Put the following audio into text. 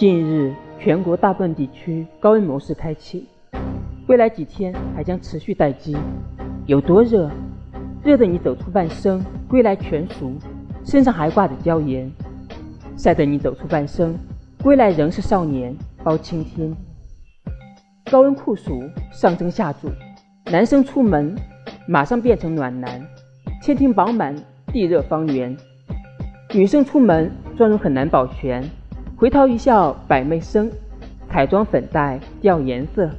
近日，全国大部分地区高温模式开启，未来几天还将持续待机。有多热？热得你走出半生，归来全熟，身上还挂着椒盐；晒得你走出半生，归来仍是少年，包青天。高温酷暑，上蒸下煮，男生出门马上变成暖男，天庭饱满，地热方圆；女生出门妆容很难保全。回头一笑百媚生，彩妆粉黛掉颜色。